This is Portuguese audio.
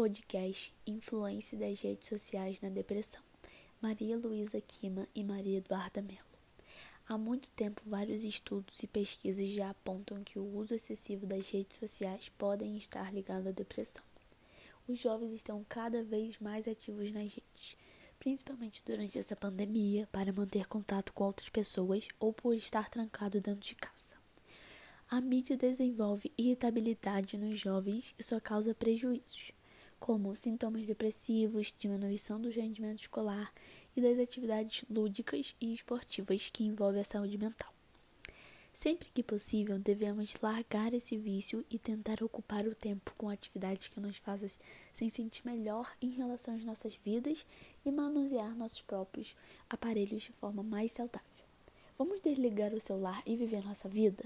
podcast Influência das redes sociais na depressão. Maria Luísa Kima e Maria Eduarda Mello. Há muito tempo, vários estudos e pesquisas já apontam que o uso excessivo das redes sociais podem estar ligado à depressão. Os jovens estão cada vez mais ativos nas redes, principalmente durante essa pandemia, para manter contato com outras pessoas ou por estar trancado dentro de casa. A mídia desenvolve irritabilidade nos jovens e só causa prejuízos, como sintomas depressivos, diminuição do rendimento escolar e das atividades lúdicas e esportivas que envolvem a saúde mental. Sempre que possível, devemos largar esse vício e tentar ocupar o tempo com atividades que nos façam se sentir melhor em relação às nossas vidas e manusear nossos próprios aparelhos de forma mais saudável. Vamos desligar o celular e viver nossa vida?